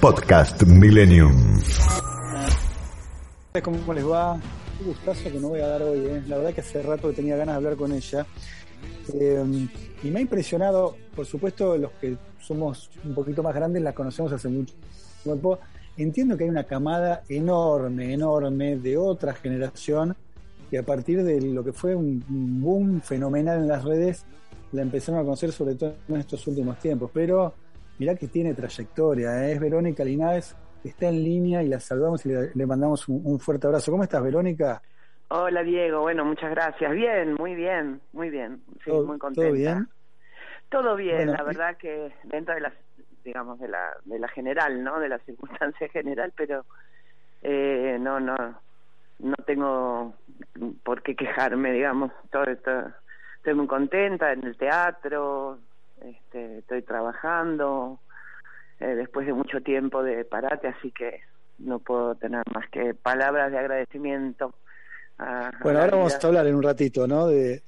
Podcast Millennium. ¿Cómo les va? Un gustazo que no voy a dar hoy. ¿eh? La verdad que hace rato que tenía ganas de hablar con ella. Eh, y me ha impresionado, por supuesto, los que somos un poquito más grandes la conocemos hace mucho tiempo. Entiendo que hay una camada enorme, enorme de otra generación que a partir de lo que fue un boom fenomenal en las redes la empezaron a conocer sobre todo en estos últimos tiempos. Pero mirá que tiene trayectoria, ¿eh? es Verónica Linares, está en línea y la saludamos y le, mandamos un, fuerte abrazo. ¿Cómo estás, Verónica? Hola, Diego. Bueno, muchas gracias. Bien, muy bien, muy bien. Sí, muy contenta. ¿Todo bien? Todo bien, la verdad que dentro de la, digamos, de la, de la general, ¿no? De la circunstancia general, pero eh, no, no, no tengo por qué quejarme, digamos. Todo, esto, estoy muy contenta en el teatro, este, estoy trabajando eh, después de mucho tiempo de parate, así que no puedo tener más que palabras de agradecimiento. bueno, ahora vamos a hablar en un ratito, ¿no? De,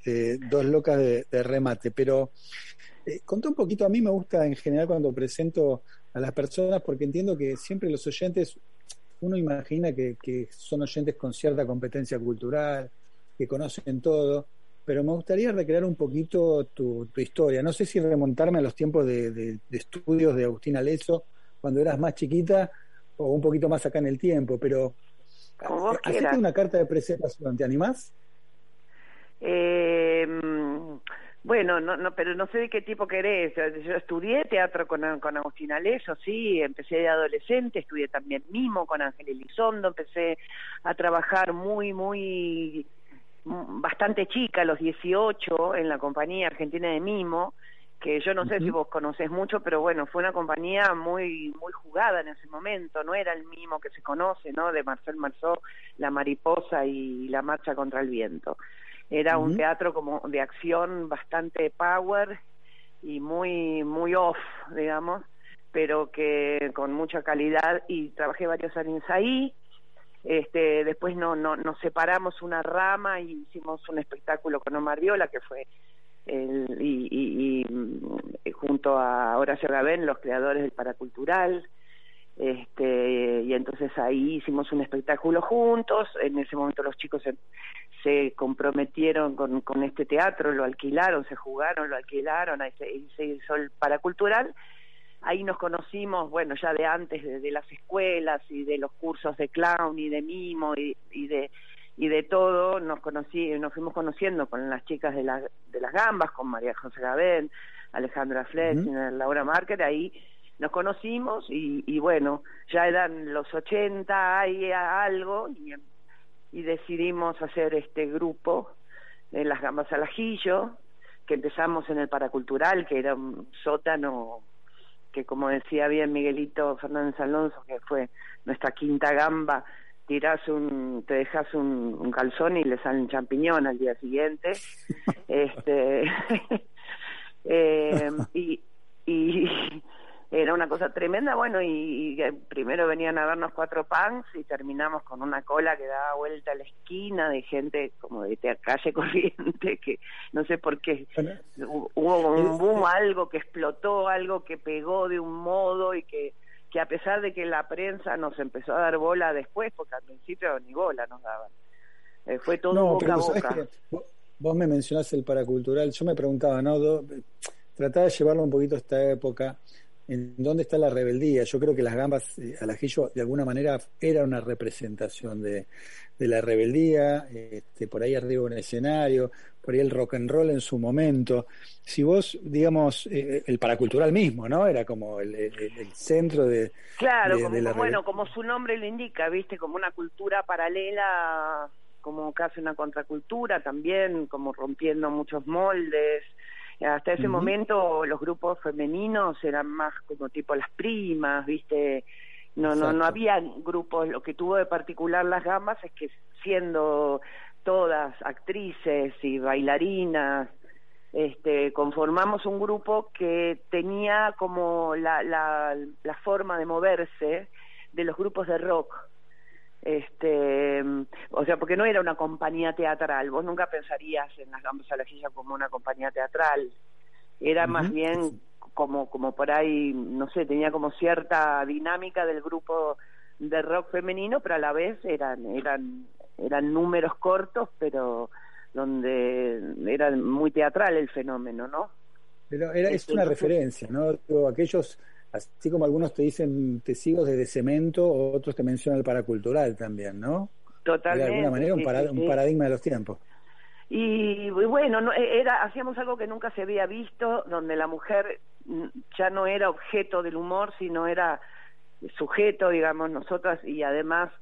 dos locas de, remate, pero eh, conté un poquito, a mí me gusta en general cuando presento a las personas, porque entiendo que siempre los oyentes, uno imagina que son oyentes con cierta competencia cultural, que conocen todo, pero me gustaría recrear un poquito tu, historia. No sé si remontarme a los tiempos de, estudios de Agustina Leso, cuando eras más chiquita, o un poquito más acá en el tiempo, pero hacete una carta de presentación, ¿te animás? Eh, bueno, no, no, pero no sé de qué tipo querés. Yo estudié teatro con, con Agustina Leso, sí, empecé de adolescente, estudié también mimo con Ángel Elizondo, empecé a trabajar muy, muy bastante chica, los 18, en la compañía argentina de Mimo, que yo no sé si vos conocés mucho, pero bueno, fue una compañía muy muy jugada en ese momento, no era el Mimo que se conoce, ¿no? De Marcel Marceau, La Mariposa y La Marcha contra el Viento. Era un teatro como de acción bastante power y muy muy off, digamos, pero que con mucha calidad y trabajé varios años ahí este, después no, no, nos separamos una rama y hicimos un espectáculo con Omar Viola, que fue el, y, y, y, junto a Horacio Gabén, los creadores del Paracultural. Este, y entonces ahí hicimos un espectáculo juntos. En ese momento los chicos se, se comprometieron con, con este teatro, lo alquilaron, se jugaron, lo alquilaron, ahí se, se hizo el Paracultural ahí nos conocimos, bueno, ya de antes de, las escuelas y de los cursos de clown y de mimo y, de y de todo, nos conocí, nos fuimos conociendo con las chicas de, la, de las gambas, con María José Gabén, Alejandra Fletcher, Laura Márquez, ahí nos conocimos y, y, bueno, ya eran los 80, hay algo y, y decidimos hacer este grupo en las gambas al ajillo, que empezamos en el paracultural, que era un sótano que como decía bien Miguelito Fernández Alonso, que fue nuestra quinta gamba, tirás un, te dejas un, calzón y le salen champiñón al día siguiente. este eh, y, y era una cosa tremenda, bueno, y, primero venían a vernos cuatro pans y terminamos con una cola que daba vuelta a la esquina de gente como de calle corriente, que no sé por qué, hubo un boom, algo que explotó, algo que pegó de un modo y que, que a pesar de que la prensa nos empezó a dar bola después, porque al principio ni bola nos daban, eh, fue todo boca a boca. vos me mencionaste el paracultural, yo me preguntaba, ¿no? Trataba de llevarlo un poquito a esta época en dónde está la rebeldía. Yo creo que las gambas eh, al ajillo de alguna manera era una representación de, la rebeldía, este, por ahí arriba un escenario, por ahí el rock and roll en su momento. Si vos, digamos, eh, el paracultural mismo, ¿no? Era como el, centro de... Claro, como, bueno, como su nombre lo indica, viste, como una cultura paralela, como casi una contracultura también, como rompiendo muchos moldes Hasta ese momento los grupos femeninos eran más como tipo las primas, ¿viste? No, no, no había grupos. Lo que tuvo de particular las gambas es que siendo todas actrices y bailarinas, este, conformamos un grupo que tenía como la, la, la forma de moverse de los grupos de rock. Este, o sea, porque no era una compañía teatral, vos nunca pensarías en las gambas a la silla como una compañía teatral, era más bien como, como por ahí, no sé, tenía como cierta dinámica del grupo de rock femenino, pero a la vez eran, eran, eran números cortos, pero donde era muy teatral el fenómeno, ¿no? Pero era, es una referencia, ¿no? Aquellos, así como algunos te dicen testigos de cemento, otros te mencionan el paracultural también, ¿no? Totalmente. De alguna manera un, un paradigma de los tiempos. Y bueno, no, e, era, hacíamos algo que nunca se había visto, donde la mujer ya no era objeto del humor, sino era sujeto, digamos, nosotras, y además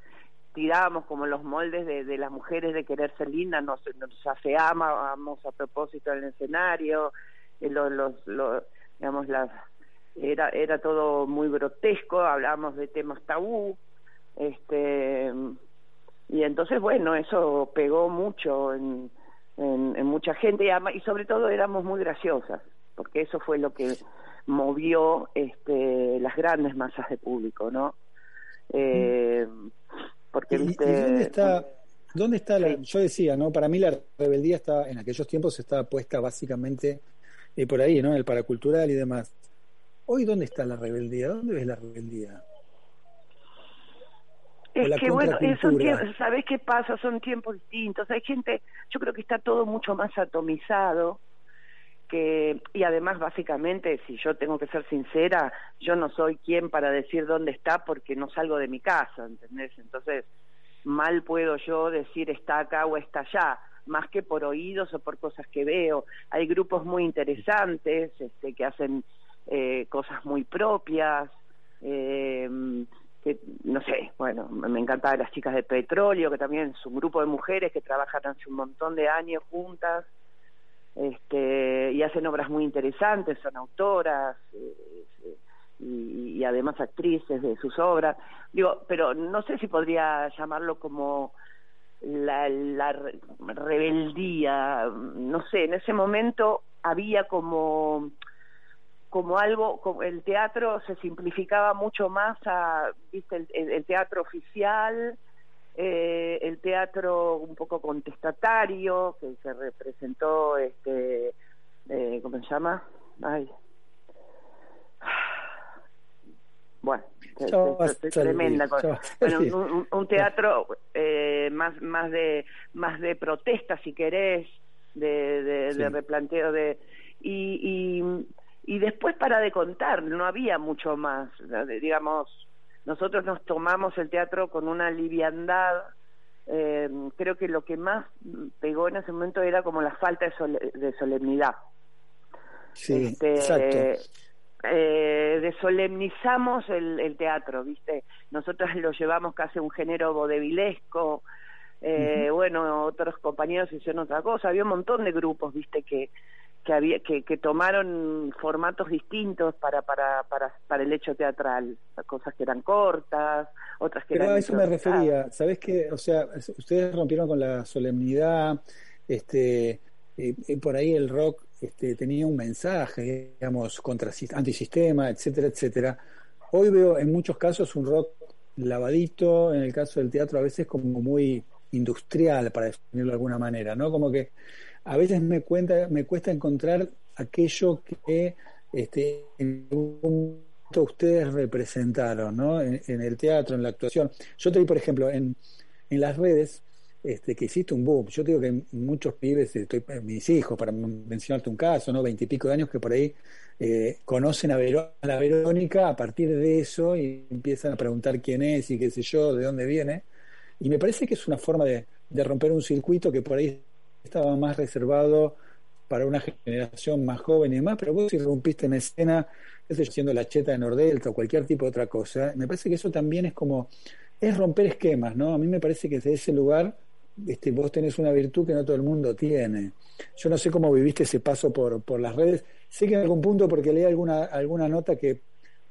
tirábamos como los moldes de, de las mujeres de querer ser lindas, nos, nos afeábamos a propósito en el escenario, eh, los, los, digamos, las era era todo muy grotesco, hablábamos de temas tabú, este y entonces bueno, eso pegó mucho en, en, mucha gente y, y sobre todo éramos muy graciosas, porque eso fue lo que movió este las grandes masas de público, ¿no? Eh, porque, dónde está, dónde está la, yo decía, ¿no? Para mí la rebeldía está, en aquellos tiempos estaba puesta básicamente eh, por ahí, ¿no? En el paracultural y demás. Hoy, ¿dónde está la rebeldía? ¿Dónde ves la rebeldía? Es que bueno, son ¿sabés qué pasa? Son tiempos distintos. Hay gente, yo creo que está todo mucho más atomizado que y además básicamente si yo tengo que ser sincera yo no soy quien para decir dónde está porque no salgo de mi casa ¿entendés? entonces mal puedo yo decir está acá o está allá más que por oídos o por cosas que veo hay grupos muy interesantes este que hacen eh, cosas muy propias eh, que no sé, bueno, me encanta las chicas de petróleo, que también es un grupo de mujeres que trabajan hace un montón de años juntas este, y hacen obras muy interesantes, son autoras eh, y, además actrices de sus obras. Digo, pero no sé si podría llamarlo como la, la rebeldía, no sé, en ese momento había como como algo, como el teatro se simplificaba mucho más a, viste, el teatro oficial, eh, el teatro un poco contestatario que se representó este eh, cómo se llama ay. Bueno es tremenda cosa. bueno un, teatro eh, más más de más de protesta si querés de, de, replanteo de y, y y después para de contar no había mucho más digamos nosotros nos tomamos el teatro con una liviandad. Eh, creo que lo que más pegó en ese momento era como la falta de, solemnidad. Sí, este, exacto. Eh, desolemnizamos el, el, teatro, ¿viste? Nosotros lo llevamos casi a un género vodevilesco. Eh, Bueno, otros compañeros hicieron otra cosa. Había un montón de grupos, ¿viste? Que, que había que, que tomaron formatos distintos para para para para el hecho teatral. Cosas que eran cortas otras que pero a eso me refería. sabes qué? o sea ustedes rompieron con la solemnidad este y por ahí el rock este, tenía un mensaje digamos contra antisistema etcétera etcétera. Hoy veo en muchos casos un rock lavadito en el caso del teatro a veces como muy industrial para definirlo de alguna manera no como que a veces me, cuenta, me cuesta encontrar aquello que este, en ustedes representaron ¿no? En, el teatro, en la actuación. Yo te digo, por ejemplo, en, en las redes, este, que hiciste un boom. Yo te digo que muchos pibes, estoy, mis hijos, para mencionarte un caso, ¿no? Veintipico de años que por ahí eh, conocen a, a, la Verónica a partir de eso y empiezan a preguntar quién es y qué sé yo, de dónde viene. Y me parece que es una forma de romper un circuito que por ahí estaba más reservado para una generación más joven y demás, pero vos irrumpiste en escena, siendo la cheta de Nordelta o cualquier tipo de otra cosa, me parece que eso también es como, es romper esquemas, ¿no? A mí me parece que desde ese lugar este, vos tenés una virtud que no todo el mundo tiene. Yo no sé cómo viviste ese paso por, por las redes. Sé que en algún punto, porque leí alguna, alguna nota que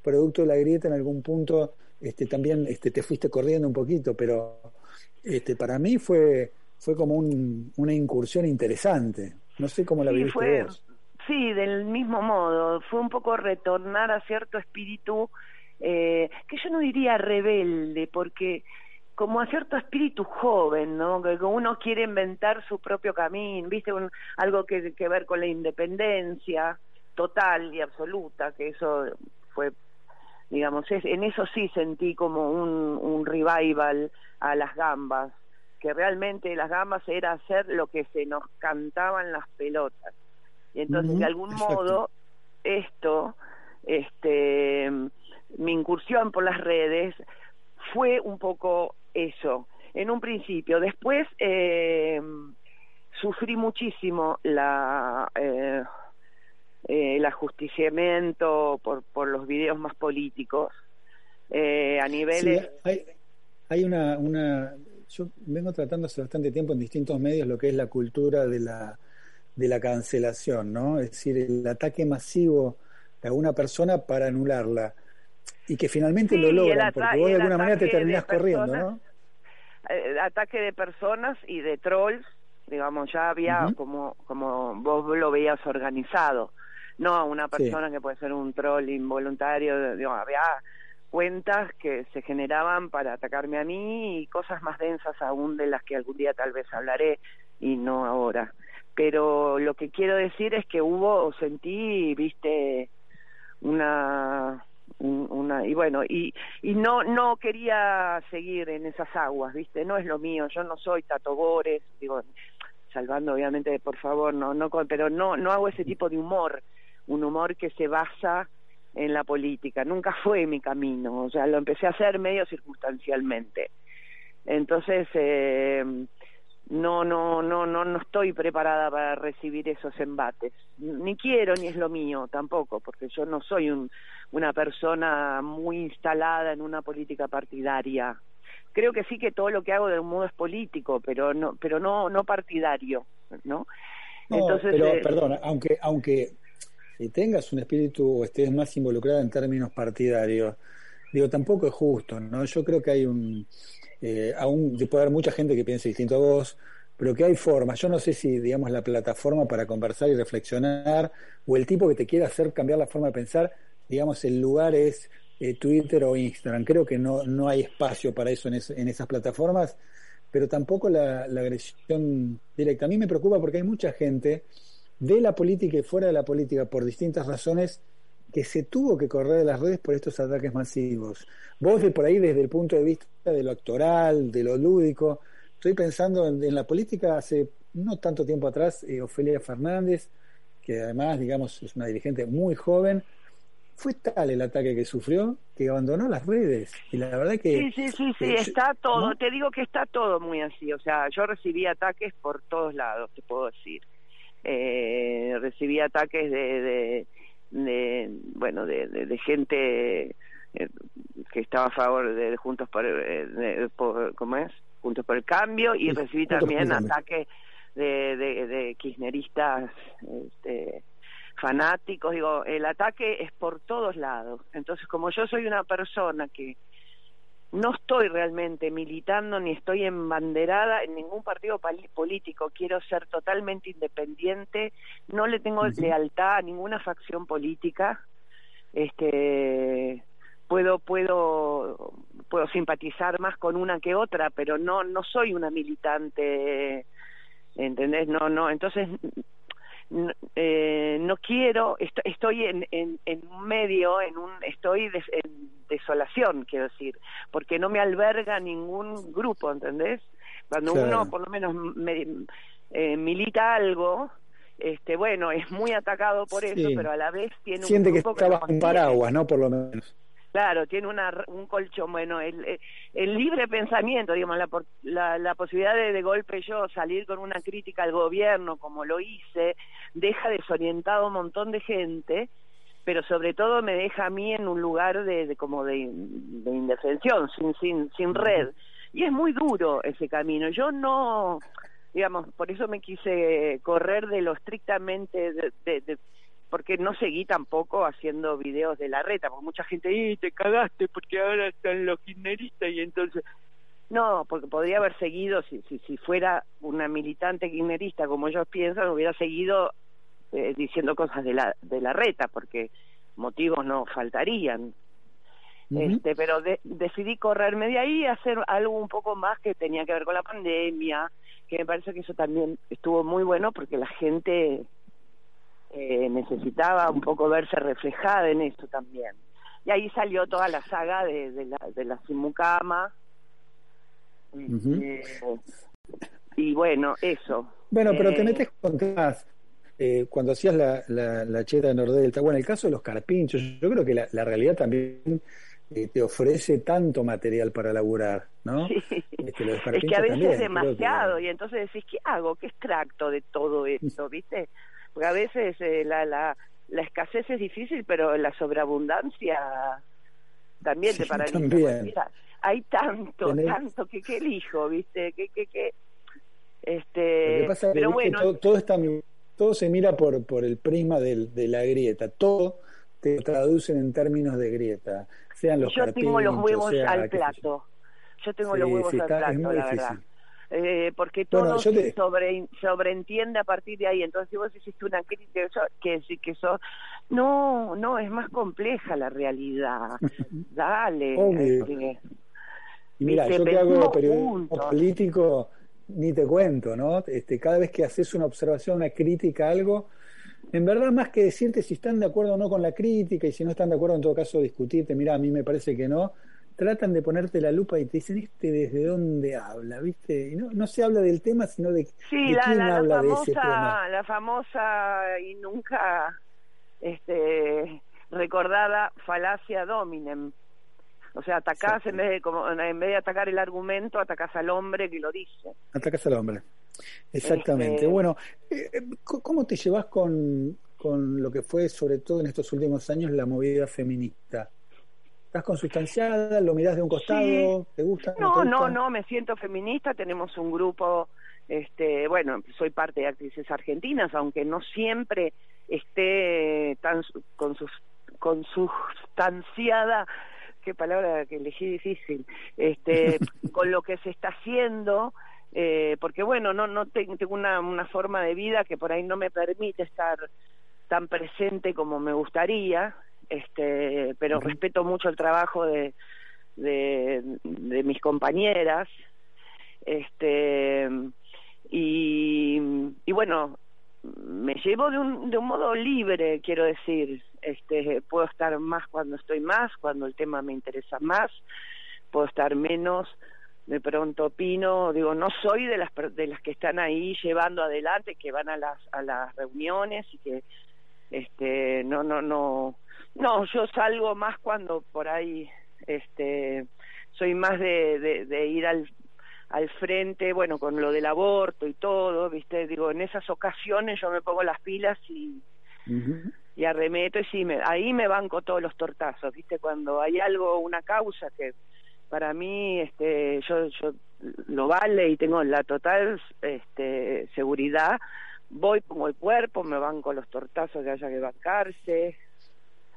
producto de la grieta en algún punto este, también este, te fuiste corriendo un poquito, pero este, para mí fue, fue como un, una incursión interesante. No sé cómo la viviste vos. Sí, del mismo modo. Fue un poco retornar a cierto espíritu eh, que yo no diría rebelde, porque como a cierto espíritu joven, ¿no? Que uno quiere inventar su propio camino, ¿viste? algo que, que ver con la independencia total y absoluta, que eso fue, digamos, es, en eso sí sentí como un, un revival a las gambas, que realmente las gambas era hacer lo que se nos cantaban las pelotas. Y entonces, de algún modo, esto, este, mi incursión por las redes fue un poco eso, en un principio. Después eh, sufrí muchísimo la eh, eh, el ajusticiamiento por, por los videos más políticos eh, a niveles... hay, hay una, una... Yo vengo tratando hace bastante tiempo en distintos medios lo que es la cultura de la, de la cancelación, ¿no? Es decir, el ataque masivo a una persona para anularla y que finalmente lo logran, porque vos de alguna manera te terminás corriendo, ¿no? El eh, ataque de personas y de trolls, digamos, ya había como, como vos lo veías organizado, no a una persona que puede ser un troll involuntario, digamos, había cuentas que se generaban para atacarme a mí y cosas más densas aún de las que algún día tal vez hablaré y no ahora. Pero lo que quiero decir es que hubo, sentí, viste, una una y bueno y y no no quería seguir en esas aguas viste no es lo mío yo no soy Tato Bores digo salvando obviamente por favor no no pero no no hago ese tipo de humor un humor que se basa en la política nunca fue mi camino o sea lo empecé a hacer medio circunstancialmente. Entonces eh, no no no no no estoy preparada para recibir esos embates. Ni quiero ni es lo mío tampoco porque yo no soy un, una persona muy instalada en una política partidaria. Creo que sí que todo lo que hago de un modo es político pero no pero no no partidario no, entonces pero eh, perdona aunque aunque tengas un espíritu o estés más involucrada en términos partidarios digo tampoco es justo no yo creo que hay un eh, aún puede haber mucha gente que piense distinto a vos, pero que hay formas. Yo no sé si, digamos, la plataforma para conversar y reflexionar o el tipo que te quiera hacer cambiar la forma de pensar, digamos, el lugar es eh, Twitter o Instagram. Creo que no, no hay espacio para eso en, en esas plataformas, pero tampoco la, la, agresión directa. A mí me preocupa porque hay mucha gente de la política y fuera de la política por distintas razones que se tuvo que correr de las redes por estos ataques masivos. Vos de por ahí desde el punto de vista de lo actoral, de lo lúdico, estoy pensando en, la política hace no tanto tiempo atrás, eh, Ofelia Fernández, que además, digamos, es una dirigente muy joven, fue tal el ataque que sufrió que abandonó las redes. Y la verdad que... Sí, sí, sí, sí, está todo, te digo que está todo muy así. O sea, yo recibí ataques por todos lados, te puedo decir. Eh, recibí ataques de de bueno de, de, gente eh, que estaba a favor de, Juntos por, eh, cómo es Juntos por el Cambio y recibí también ataques de, de, de kirchneristas este, fanáticos. Digo el ataque es por todos lados. Entonces como yo soy una persona que no estoy realmente militando ni estoy embanderada en ningún partido político, quiero ser totalmente independiente, no le tengo lealtad a ninguna facción política. Este puedo puedo puedo simpatizar más con una que otra, pero no no soy una militante ¿entendés? No, no, entonces eh, no quiero, estoy en, en, en, un medio, en un, estoy en desolación, quiero decir, porque no me alberga ningún grupo, ¿entendés? Cuando uno por lo menos eh, milita algo, este bueno, es muy atacado por eso, pero a la vez tiene Siente un grupo que, está en paraguas, ¿no? Por lo menos. Claro, tiene una, un colchón, bueno, el, el libre pensamiento, digamos, la, la, la posibilidad de de golpe yo salir con una crítica al gobierno, como lo hice, deja desorientado a un montón de gente, pero sobre todo me deja a mí en un lugar de, como de, de indefensión, sin, sin, sin red. y es muy duro ese camino. Yo no, digamos, por eso me quise correr de lo estrictamente de, porque no seguí tampoco haciendo videos de la reta, porque mucha gente, ¡y te cagaste porque ahora están los kirchneristas y entonces... No, porque podría haber seguido, si, si, si fuera una militante kirchnerista como ellos piensan, hubiera seguido eh, diciendo cosas de la, de la reta, porque motivos no faltarían. este, pero decidí correrme de ahí y hacer algo un poco más que tenía que ver con la pandemia, que me parece que eso también estuvo muy bueno porque la gente eh, necesitaba un poco verse reflejada en eso también. Y ahí salió toda la saga de, de la, de la Simucama. Este, y bueno, eso. Bueno, pero te metes con eh, cuando hacías la, la, cheta de Nordelta, bueno, el caso de los carpinchos, yo creo que la, la realidad también eh, te ofrece tanto material para laburar, ¿no? Este, es que a veces es demasiado y entonces decís, ¿qué hago? ¿Qué extracto de todo eso? ¿Viste? Porque a veces eh, la, la, la escasez es difícil, pero la sobreabundancia también te paraliza. También. hay tanto, tanto que qué elijo, ¿viste? Que, que, que, este, pero bueno, todo, todo está todo se mira por, por el prisma de la grieta, todo te traducen en términos de grieta, sean los Yo tengo los huevos al plato, yo tengo los huevos al plato, la verdad. Eh, porque todo se sobre, sobreentiende a partir de ahí. Entonces, si vos hiciste una crítica, que decir que eso. No, no, es más compleja la realidad. Dale. Este, mira, yo que hago periodismo político, ni te cuento, ¿no? Este, cada vez que haces una observación, una crítica algo, en verdad más que decirte si están de acuerdo o no con la crítica y si no están de acuerdo en todo caso discutirte, mira, a mí me parece que no, tratan de ponerte la lupa y te dicen este desde dónde habla, ¿viste? Y no, no se habla del tema, sino de, sí, la, quién habla famosa, de ese tema. La famosa y nunca este, recordada falacia dominem, o sea, atacás en vez, de, como, en vez de atacar el argumento, atacás al hombre que lo dice. Atacás al hombre. Exactamente. Este, bueno, eh, eh, ¿cómo te llevas con, con lo que fue, sobre todo en estos últimos años, la movida feminista? ¿Estás consustanciada? ¿Lo mirás de un costado? ¿Te gusta? No, no, no, me siento feminista. Tenemos un grupo, este, bueno, soy parte de actrices argentinas, aunque no siempre esté tan con sus consustanciada qué palabra que elegí difícil, este, con lo que se está haciendo, eh, porque bueno, no, no tengo una, una forma de vida que por ahí no me permite estar tan presente como me gustaría, este, pero respeto mucho el trabajo de, de, de mis compañeras, este, y, y bueno, me llevo de un, de un modo libre, quiero decir. Este, puedo estar más cuando estoy más, cuando el tema me interesa más, puedo estar menos, de pronto opino, digo, no soy de las de las que están ahí llevando adelante, que van a las a las reuniones y que este no no no no, yo salgo más cuando por ahí este soy más de, de, de ir al al frente, bueno, con lo del aborto y todo, ¿viste? Digo, en esas ocasiones yo me pongo las pilas y, y arremeto y sí, me, ahí me banco todos los tortazos, ¿viste? Cuando hay algo, una causa que para mí, este, yo, yo lo vale y tengo la total este, seguridad, voy como el cuerpo, me banco los tortazos que haya que bancarse.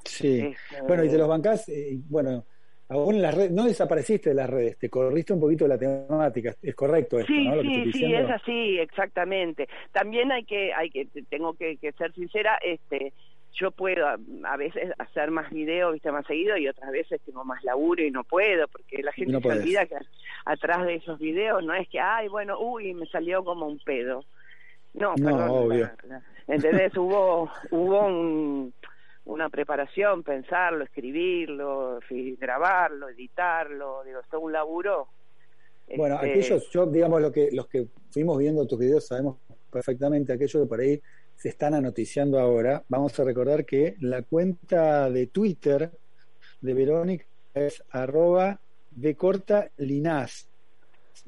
Sí, este, bueno, y te los bancás, eh, bueno, aún en las redes, no desapareciste de las redes, te corriste un poquito de la temática, es correcto esto, sí, ¿no? sí, sí, es así, exactamente. También hay que, hay que, tengo que, ser sincera, este, yo puedo a, veces hacer más videos, viste, más seguido y otras veces tengo más laburo y no puedo, porque la gente se olvida que atrás de esos videos no es que, ay, bueno, uy, me salió como un pedo. No, no perdón, obvio. ¿Entendés? hubo, hubo un una preparación, pensarlo, escribirlo, grabarlo, editarlo, digo, es un laburo. Bueno, este, aquellos, yo digamos lo que los que fuimos viendo tus videos sabemos perfectamente aquello que por ahí se están anoticiando ahora. Vamos a recordar que la cuenta de Twitter de Verónica es arroba de corta linás.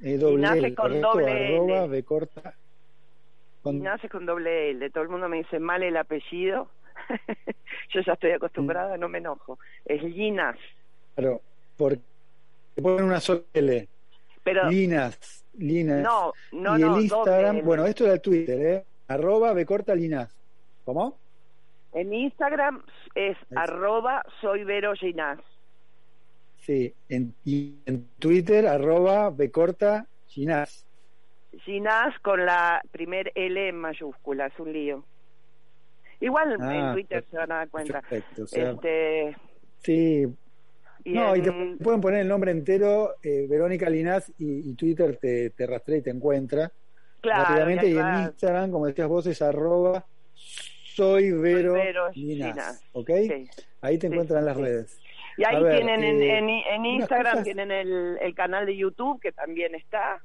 E doble con doble arroba de corta con... con doble L. Todo el mundo me dice mal el apellido Yo ya estoy acostumbrada, no me enojo. Es Ginas. Claro, porque ponen una sola L. Pero, Linas, Linas. No, no, y no, el Instagram, doble. bueno, esto era el Twitter, ¿eh? Arroba Becorta Linas. ¿Cómo? En Instagram es arroba soy Vero Ginás. Sí, en, y en Twitter, arroba Becorta Ginás. Ginás con la primer L en mayúscula, es un lío. Igual Ah, en Twitter se van a dar cuenta. Perfecto, o sea, Este, sí. y No, y te en- pueden poner el nombre entero, eh, Verónica Linás, y, y Twitter te, te rastrea y te encuentra claro, rápidamente. Y en Instagram, como decías vos, es arroba soy Vero, Vero Linás. ¿Ok? sí. Ahí te Sí, encuentran en las sí. redes. Y ahí ver, tienen en, eh, en, Instagram cosas- tienen el, el canal de YouTube que también está.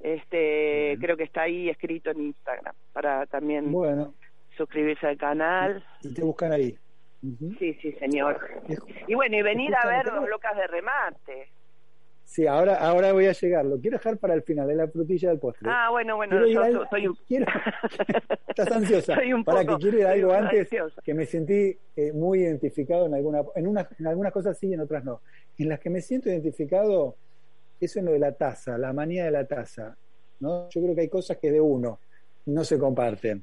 Este, creo que está ahí escrito en Instagram para también Bueno, suscribirse al canal. y te buscan ahí. Sí, sí, señor. Y bueno, y venir a ver los locas de remate. Sí, ahora, ahora voy a llegar. Lo quiero dejar para el final, es la frutilla del postre. Ah, bueno, bueno, yo a so- algo- soy un... quiero- Estás ansiosa. Soy un para poco- que quiero ir a algo antes ansiosa. que me sentí eh, muy identificado en alguna, en unas, en algunas cosas sí, en otras no. En las que me siento identificado es en lo de la taza, la manía de la taza. ¿no? Yo creo que hay cosas que de uno no se comparten.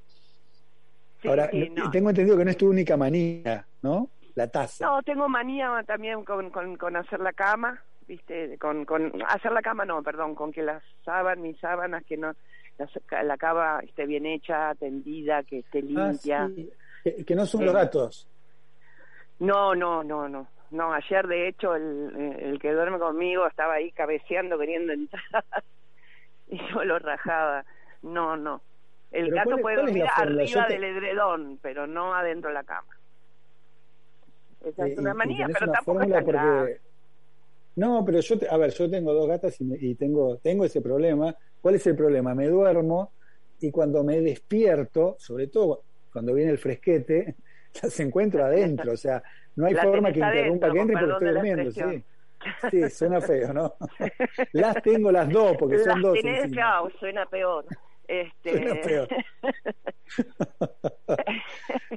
Sí, Ahora, sí, no. tengo entendido que no es tu única manía, ¿no? La taza. No, tengo manía también con, con, con hacer la cama, ¿viste? Con, con hacer la cama, no, perdón, con que las sábanas, mis sábanas, que no la, la cama esté bien hecha, tendida, que esté Ah, limpia. sí. que, que no son los gatos. No, no, no, no. No, ayer de hecho el, el que duerme conmigo estaba ahí cabeceando queriendo entrar y yo lo rajaba. No, no. El gato ¿cuál es- puede cuál dormir arriba te- del edredón, pero no adentro de la cama. Esa Eh, es una y- y manía, pero una tampoco es fórmula tan grave. No, pero yo, te- a ver, yo tengo dos gatas y, me- y tengo, tengo ese problema. ¿Cuál es el problema? Me duermo y cuando me despierto, sobre todo cuando viene el fresquete, las encuentro adentro. O sea, no hay La forma que interrumpa adentro, que entre porque estoy durmiendo. Sí. suena feo, ¿no? Las tengo las dos porque son dos. tenés, claro, suena peor. Este... Peor.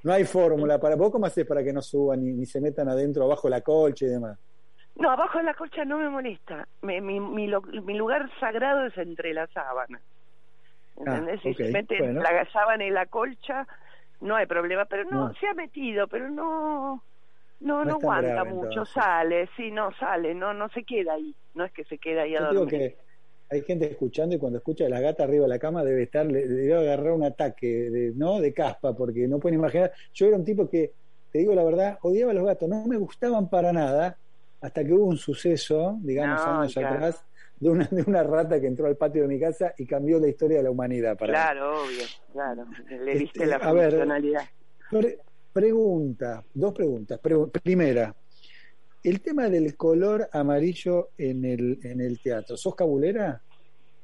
No hay fórmula para vos, ¿cómo haces para que no suban ni, ni se metan adentro, abajo de la colcha y demás? No, abajo de la colcha no me molesta. Me- mi, mi, lo- mi lugar sagrado es entre las sábanas. ¿Entendés? si ok, se mete bueno. la sábana y la colcha, no hay problema. Pero no, No. se ha metido, pero no no, No aguanta grave, mucho. entonces. Sale, sí, no sale, no no se queda ahí. No es que se queda ahí a Yo digo dormir. que hay gente escuchando y cuando escucha a la gata arriba de la cama debe estar, le debe agarrar un ataque de, ¿no? de caspa, porque no pueden imaginar. Yo era un tipo que, te digo la verdad, odiaba a los gatos, no me gustaban para nada, hasta que hubo un suceso, digamos, No, años claro. atrás, de una, de una rata que entró al patio de mi casa y cambió la historia de la humanidad para mí. Claro, obvio, claro. Le Este, diste la a ver, funcionalidad. Pre- pregunta, dos preguntas. Pre- primera, el tema del color amarillo en el, en el teatro, ¿sos cabulera?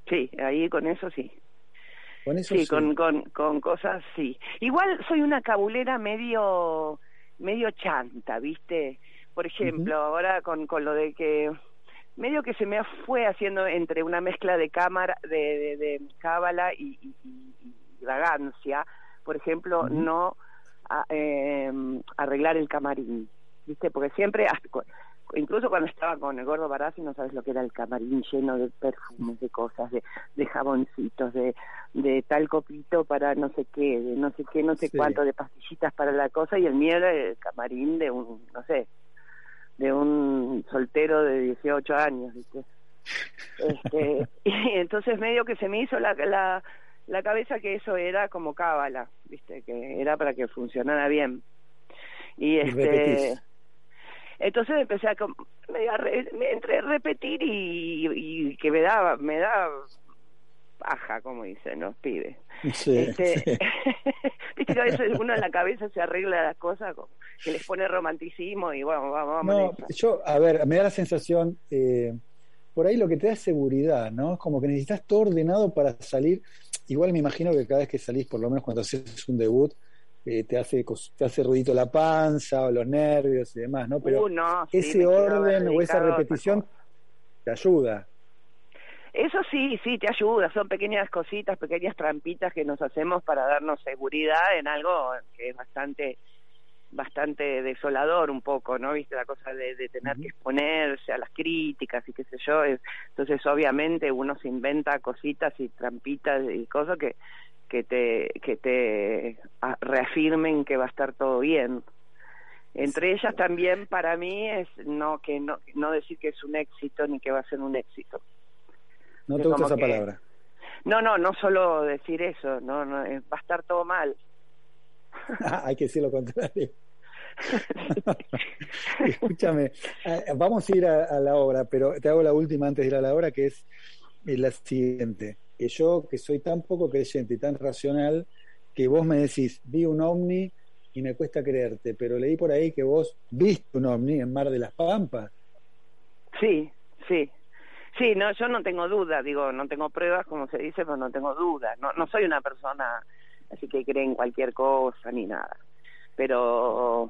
Sí, ahí con eso sí. Con eso Sí, Con, con, con cosas sí. Igual soy una cabulera medio medio chanta, ¿viste? Por ejemplo, ahora con, con lo de que medio que se me fue haciendo entre una mezcla de cámara, de, de, de cábala y, y, y- y vagancia, por ejemplo, no a- eh, arreglar el camarín, ¿viste? Porque siempre, incluso cuando estaba con el gordo Barassi, no sabes lo que era el camarín lleno de perfumes, de cosas, de, de jaboncitos, de, de tal copito para no sé qué, de no sé qué, no sé Sí. cuánto, de pastillitas para la cosa, y el mío era el camarín de un, no sé, de un soltero de 18 años, ¿viste? Este, y entonces medio que se me hizo la, la, la cabeza que eso era como cábala, ¿viste? Que era para que funcionara bien. Y este. Entonces empecé a me- entre repetir y, y que me daba me da paja como dicen los pibes Sí, este, sí. viste que a veces uno en la cabeza se arregla las cosas como que les pone romanticismo y bueno vamos, vamos No, yo, a ver, me da la sensación, eh, por ahí lo que te da es seguridad, ¿no? Es como que necesitas todo ordenado para salir. Igual me imagino que cada vez que salís, por lo menos cuando haces un debut, eh, te hace te hace ruidito la panza o los nervios y demás, ¿no? Pero Uh, no, sí, ese orden o esa repetición te ayuda. Eso sí, sí, te ayuda. Son pequeñas cositas, pequeñas trampitas que nos hacemos para darnos seguridad en algo que es bastante bastante desolador un poco, ¿no? Viste la cosa de, tener que exponerse a las críticas y qué sé yo. entonces, obviamente, uno se inventa cositas y trampitas y cosas que, que te, que te reafirmen que va a estar todo bien. Entre ellas también para mí es no que no, no decir que es un éxito ni que va a ser un éxito. No te gusta esa palabra. No, no, no solo decir eso, no, no va a estar todo mal. Hay que decir lo contrario. Escúchame, eh, vamos a ir a, la obra, pero te hago la última antes de ir a la obra, que es eh, la siguiente. Que yo, que soy tan poco creyente y tan racional, que vos me decís, vi un ovni y me cuesta creerte, pero leí por ahí que vos viste un ovni en Mar de las Pampas. Sí, sí. Sí, no, yo no tengo duda, digo, no tengo pruebas, como se dice, pero no tengo duda. No, no soy una persona así que cree en cualquier cosa ni nada. Pero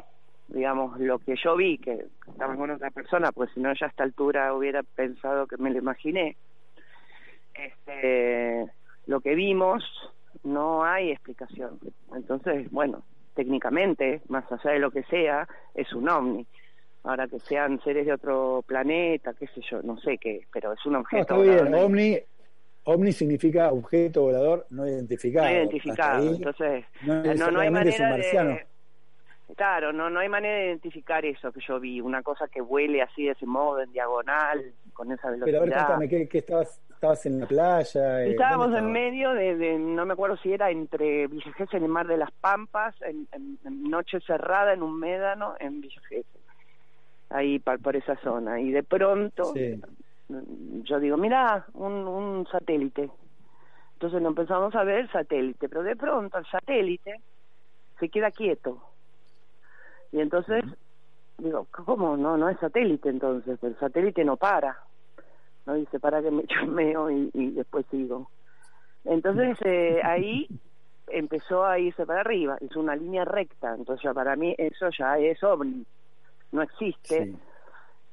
digamos, lo que yo vi, que estaba con otra persona, pues si no ya a esta altura hubiera pensado que me lo imaginé, este, lo que vimos no hay explicación. Entonces, bueno, técnicamente, más allá de lo que sea, es un ovni. Ahora que sean seres de otro planeta, qué sé yo, no sé qué, pero es un objeto. No, está bien, ovni, ovni significa objeto volador no identificado. No identificado, entonces no, no hay manera de Claro, no, no hay manera de identificar eso que yo vi, una cosa que vuele así de ese modo, en diagonal, con esa velocidad. Pero a ver, cuéntame, ¿qué, estabas, estabas en la playa? Eh, estábamos en medio de, no me acuerdo si era entre Villa y el Mar de las Pampas, en, noche cerrada, en un médano, en Villa ahí por, esa zona. Y de pronto, yo digo, mira, un, un satélite. Entonces lo empezamos a ver el satélite, pero de pronto el satélite se queda quieto y entonces, digo, ¿cómo? No, no es satélite entonces, el satélite no para. No dice, para que me chumeo y, y después sigo. Entonces eh, ahí empezó a irse para arriba, hizo una línea recta, entonces ya para mí eso ya es ovni, no existe.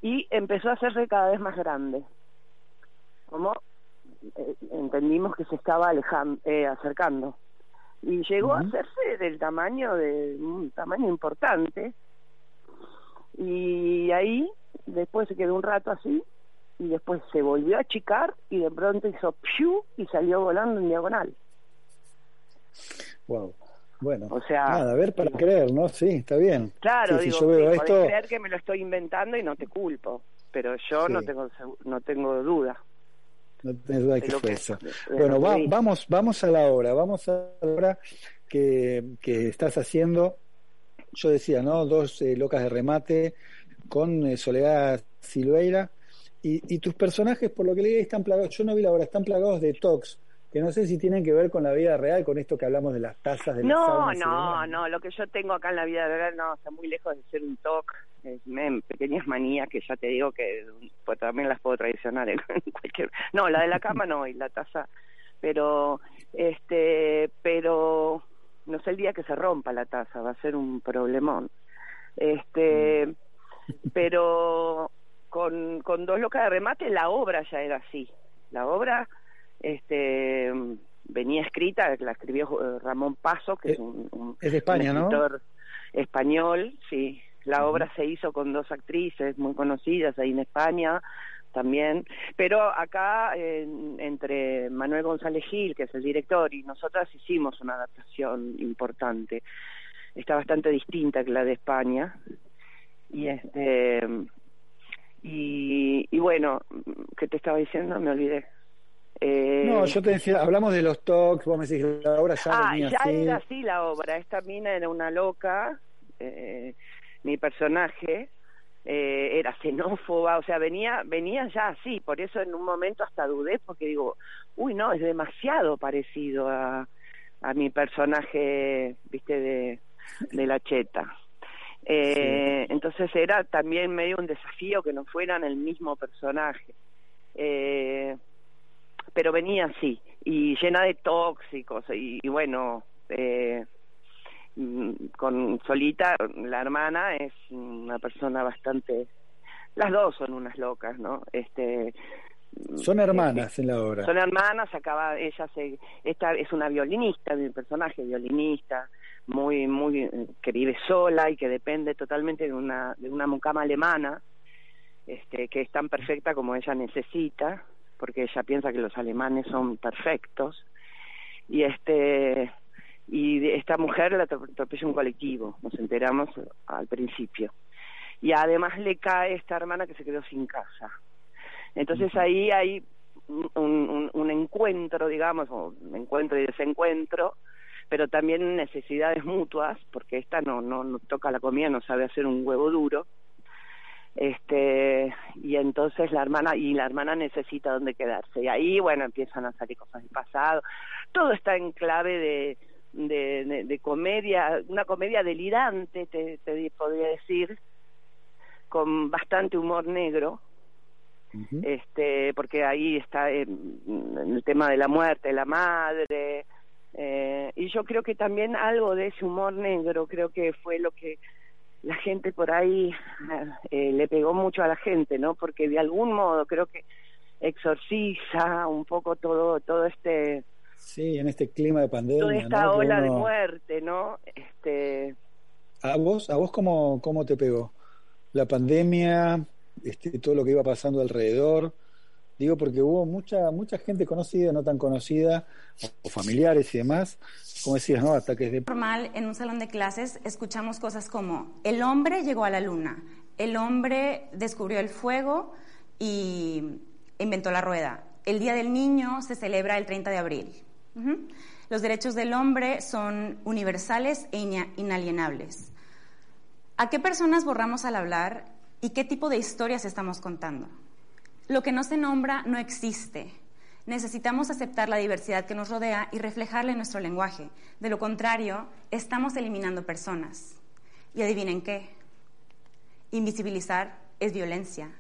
Y empezó a hacerse cada vez más grande. Como eh, entendimos que se estaba alejando, eh, acercando y llegó a hacerse del tamaño de un tamaño importante y ahí después se quedó un rato así y después se volvió a achicar y de pronto hizo piu y salió volando en diagonal. Wow. Bueno, o sea, nada, a ver para creer, ¿no? Sí, está bien. Claro, digo, si yo veo esto... creer que me lo estoy inventando y no te culpo, pero yo no tengo no tengo duda. No tenés duda de que fue eso. Bueno, vamos, vamos a la obra, vamos a la obra que, que estás haciendo. Yo decía, ¿no? Dos eh, locas de remate con eh, Soledad Silveira. Y, y, tus personajes, por lo que leí, están plagados. Yo no vi la obra, están plagados de tox que no sé si tienen que ver con la vida real, con esto que hablamos de las tazas de No, no, no, lo que yo tengo acá en la vida real no, está muy lejos de ser un es pequeñas manías que ya te digo que pues, también las puedo traicionar en cualquier... No, la de la cama no, y la taza, pero, este, pero, no sé el día que se rompa la taza, va a ser un problemón. Este, mm. pero con, con dos locas de remate la obra ya era así, la obra este venía escrita, la escribió eh, Ramón Paso, que es, un, es de España, escritor español, sí. La obra se hizo con dos actrices muy conocidas ahí en España también, pero acá entre Manuel González Gil, que es el director, y nosotras hicimos una adaptación importante. Está bastante distinta que la de España. Y este y, y bueno, ¿qué te estaba diciendo? Me olvidé. Eh, no, yo te decía, hablamos de los talks, vos me decís, la obra ya ah, ya era así la obra, esta mina era una loca, eh, mi personaje eh, era xenófoba, o sea, venía, venía ya así, por eso en un momento hasta dudé, porque digo, uy, no, es demasiado parecido a, a mi personaje, viste, de, de la cheta. Eh, Entonces era también medio un desafío que no fueran el mismo personaje. Eh, pero venía así, y llena de tóxicos, y, bueno, eh, mm, con Solita, la hermana, es una persona bastante... Las dos son unas locas, ¿no? Este, son hermanas en la obra. Son hermanas, acaba, ella se, esta es una violinista, mi personaje violinista, muy, muy, que vive sola y que depende totalmente de una, de una mucama alemana, este, que es tan perfecta como ella necesita, porque ella piensa que los alemanes son perfectos, y este, y esta mujer la atropella un colectivo, nos enteramos al principio. Y además le cae esta hermana que se quedó sin casa. Entonces ahí hay un, un, encuentro, digamos, o encuentro y desencuentro, pero también necesidades mutuas, porque esta no, no, no toca la comida, no sabe hacer un huevo duro. Este, y entonces la hermana, y la hermana necesita dónde quedarse. Y ahí, bueno, empiezan a salir cosas del pasado. Todo está en clave de, de, de, comedia, una comedia delirante, te, te, podría decir, con bastante humor negro, este, porque ahí está el tema de la muerte de la madre, eh, y yo creo que también algo de ese humor negro creo que fue lo que la gente por ahí eh, le pegó mucho a la gente, ¿no? Porque de algún modo creo que exorciza un poco todo todo este Sí, en este clima de pandemia. Toda esta ola de muerte, ¿no? Este... ¿A vos, a vos cómo, cómo te pegó? La pandemia, este, todo lo que iba pasando alrededor. Digo, porque hubo mucha mucha gente conocida, no tan conocida, o familiares y demás, como decías, ¿no? Ataques de... Normal, en un salón de clases escuchamos cosas como, el hombre llegó a la luna, el hombre descubrió el fuego y inventó la rueda, el Día del Niño se celebra el 30 de abril. Los derechos del hombre son universales e inalienables. ¿A qué personas borramos al hablar y qué tipo de historias estamos contando? Lo que no se nombra no existe. Necesitamos aceptar la diversidad que nos rodea y reflejarla en nuestro lenguaje. De lo contrario, estamos eliminando personas. Y adivinen qué. Invisibilizar es violencia.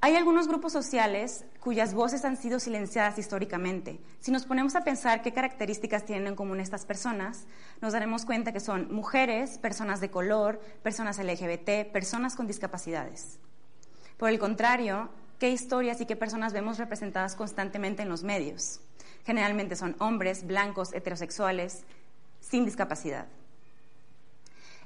Hay algunos grupos sociales cuyas voces han sido silenciadas históricamente. Si nos ponemos a pensar qué características tienen en común estas personas, nos daremos cuenta que son mujeres, personas de color, personas LGBT, personas con discapacidades. Por el contrario, ¿qué historias y qué personas vemos representadas constantemente en los medios? Generalmente son hombres, blancos, heterosexuales, sin discapacidad.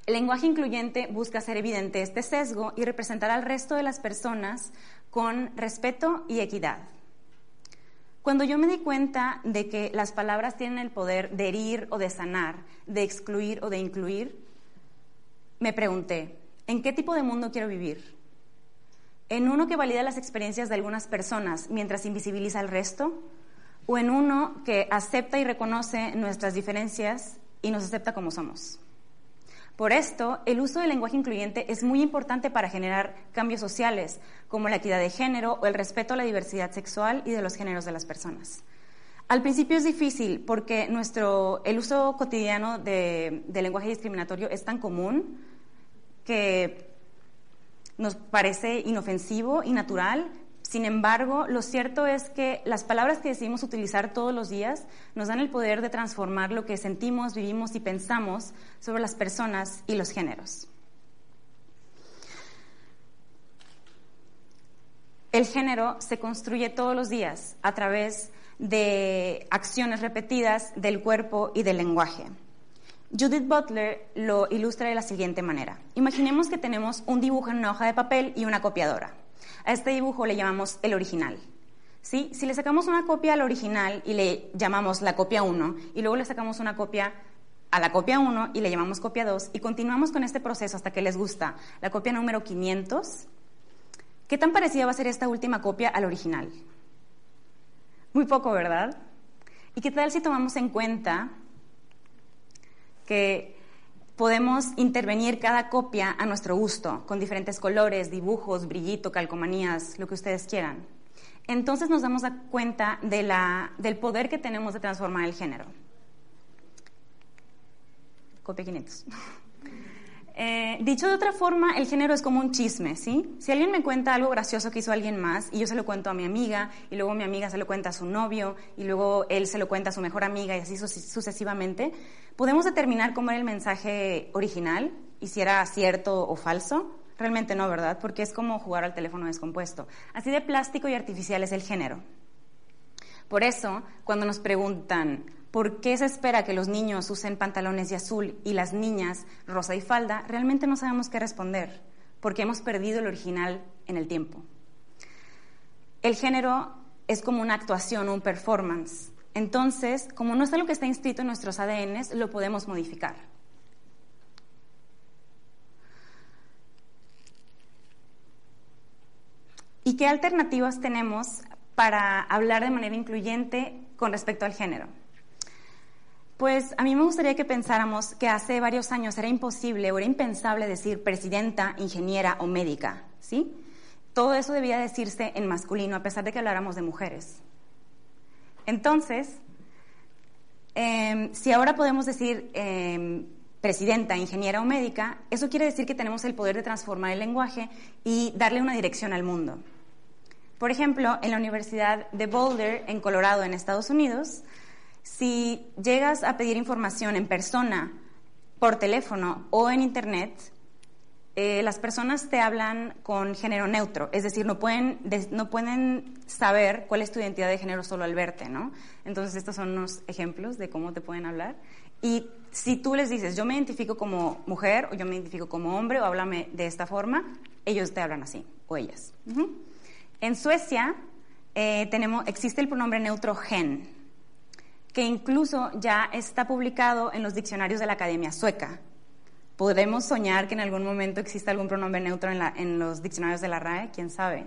El lenguaje incluyente busca hacer evidente este sesgo y representar al resto de las personas con respeto y equidad. Cuando yo me di cuenta de que las palabras tienen el poder de herir o de sanar, de excluir o de incluir, me pregunté, ¿en qué tipo de mundo quiero vivir? ¿En uno que valida las experiencias de algunas personas mientras invisibiliza al resto? ¿O en uno que acepta y reconoce nuestras diferencias y nos acepta como somos? Por esto, el uso del lenguaje incluyente es muy importante para generar cambios sociales, como la equidad de género o el respeto a la diversidad sexual y de los géneros de las personas. Al principio es difícil porque nuestro, el uso cotidiano de, del lenguaje discriminatorio es tan común que nos parece inofensivo y natural, sin embargo, lo cierto es que las palabras que decidimos utilizar todos los días nos dan el poder de transformar lo que sentimos, vivimos y pensamos sobre las personas y los géneros. El género se construye todos los días a través de acciones repetidas del cuerpo y del lenguaje. Judith Butler lo ilustra de la siguiente manera. Imaginemos que tenemos un dibujo en una hoja de papel y una copiadora. A este dibujo le llamamos el original. ¿Sí? Si le sacamos una copia al original y le llamamos la copia 1 y luego le sacamos una copia a la copia 1 y le llamamos copia 2 y continuamos con este proceso hasta que les gusta la copia número 500, ¿qué tan parecida va a ser esta última copia al original? Muy poco, ¿verdad? ¿Y qué tal si tomamos en cuenta que podemos intervenir cada copia a nuestro gusto, con diferentes colores, dibujos, brillito, calcomanías, lo que ustedes quieran. Entonces nos damos cuenta de la, del poder que tenemos de transformar el género. Copia 500. Eh, dicho de otra forma, el género es como un chisme, ¿sí? Si alguien me cuenta algo gracioso que hizo alguien más y yo se lo cuento a mi amiga y luego mi amiga se lo cuenta a su novio y luego él se lo cuenta a su mejor amiga y así sucesivamente, podemos determinar cómo era el mensaje original y si era cierto o falso. Realmente no, ¿verdad? Porque es como jugar al teléfono descompuesto. Así de plástico y artificial es el género. Por eso, cuando nos preguntan, por qué se espera que los niños usen pantalones de azul y las niñas rosa y falda, realmente no sabemos qué responder, porque hemos perdido el original en el tiempo. El género es como una actuación, un performance. Entonces, como no es algo que está inscrito en nuestros ADNs, lo podemos modificar. ¿Y qué alternativas tenemos para hablar de manera incluyente con respecto al género? Pues a mí me gustaría que pensáramos que hace varios años era imposible o era impensable decir presidenta, ingeniera o médica, ¿sí? Todo eso debía decirse en masculino a pesar de que habláramos de mujeres. Entonces, em, si ahora podemos decir em, presidenta, ingeniera o médica, eso quiere decir que tenemos el poder de transformar el lenguaje y darle una dirección al mundo. Por ejemplo, en la Universidad de Boulder, en Colorado, en Estados Unidos, si llegas a pedir información en persona, por teléfono o en Internet, eh, las personas te hablan con género neutro, es decir, no pueden, no pueden saber cuál es tu identidad de género solo al verte, ¿no? Entonces, estos son unos ejemplos de cómo te pueden hablar. Y si tú les dices, yo me identifico como mujer o yo me identifico como hombre o háblame de esta forma, ellos te hablan así, o ellas. En Suecia eh, tenemos, existe el pronombre neutro gen, que incluso ya está publicado en los diccionarios de la Academia Sueca. Podemos soñar que en algún momento exista algún pronombre neutro en, en los diccionarios de la RAE, quién sabe.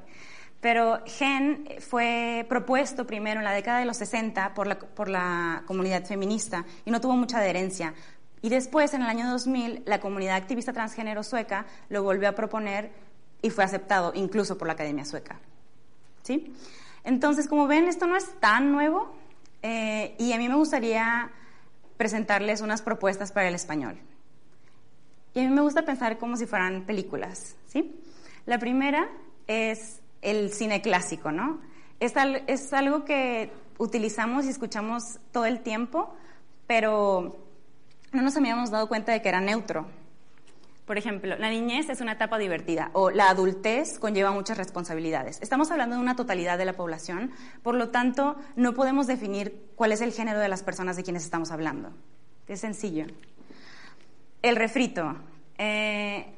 Pero gen fue propuesto primero en la década de los 60 por la, por la comunidad feminista y no tuvo mucha adherencia. Y después, en el año 2000, la comunidad activista transgénero sueca lo volvió a proponer y fue aceptado incluso por la Academia Sueca. ¿sí? Entonces, como ven, esto no es tan nuevo eh, y a mí me gustaría presentarles unas propuestas para el español. Y a mí me gusta pensar como si fueran películas, ¿sí? La primera es el cine clásico, ¿no? Es, es algo que utilizamos y escuchamos todo el tiempo, pero no nos habíamos dado cuenta de que era neutro. Por ejemplo, la niñez es una etapa divertida o la adultez conlleva muchas responsabilidades. Estamos hablando de una totalidad de la población, por lo tanto, no podemos definir cuál es el género de las personas de quienes estamos hablando. Es sencillo. El refrito, eh,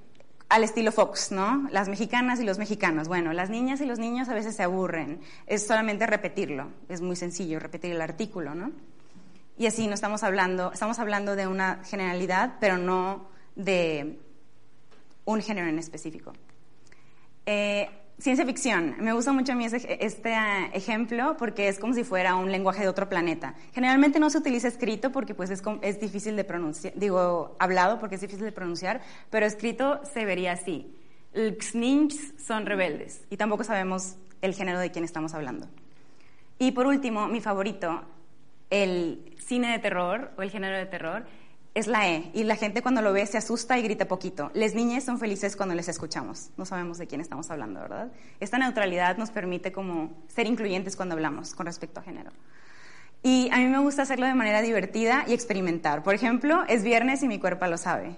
al estilo Fox, ¿no? Las mexicanas y los mexicanos. Bueno, las niñas y los niños a veces se aburren. Es solamente repetirlo. Es muy sencillo, repetir el artículo, ¿no? Y así no estamos hablando, estamos hablando de una generalidad, pero no de un género en específico. Eh, ciencia ficción. Me gusta mucho a mí este ah, ejemplo porque es como si fuera un lenguaje de otro planeta. Generalmente no se utiliza escrito porque pues es, es difícil de pronunciar, digo hablado porque es difícil de pronunciar, pero escrito se vería así. Los niños son rebeldes y tampoco sabemos el género de quién estamos hablando. Y por último, mi favorito, el cine de terror o el género de terror es la E y la gente cuando lo ve se asusta y grita poquito. Las niñas son felices cuando les escuchamos. No sabemos de quién estamos hablando, ¿verdad? Esta neutralidad nos permite como ser incluyentes cuando hablamos con respecto a género. Y a mí me gusta hacerlo de manera divertida y experimentar. Por ejemplo, es viernes y mi cuerpo lo sabe.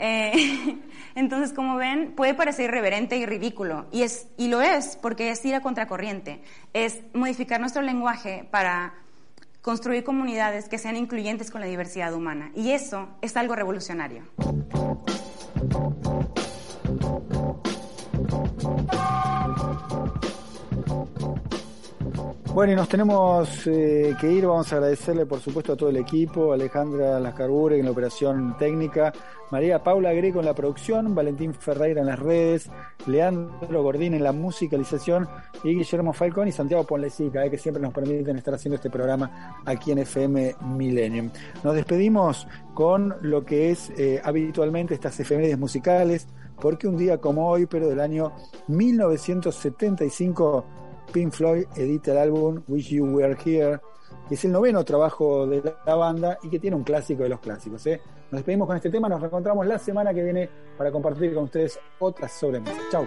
Eh, entonces, como ven, puede parecer irreverente y ridículo, y, es, y lo es, porque es ir a contracorriente, es modificar nuestro lenguaje para construir comunidades que sean incluyentes con la diversidad humana. Y eso es algo revolucionario. Bueno, y nos tenemos eh, que ir. Vamos a agradecerle, por supuesto, a todo el equipo, Alejandra Lascarbure en la operación técnica, María Paula Greco en la producción, Valentín Ferreira en las redes, Leandro Gordín en la musicalización y Guillermo Falcón y Santiago Ponlecica, eh, que siempre nos permiten estar haciendo este programa aquí en FM Millennium. Nos despedimos con lo que es eh, habitualmente estas efemérides musicales, porque un día como hoy, pero del año 1975, Pink Floyd edita el álbum Wish You Were Here, que es el noveno trabajo de la banda y que tiene un clásico de los clásicos. ¿eh? Nos despedimos con este tema, nos reencontramos la semana que viene para compartir con ustedes otras sobremesas. Chau.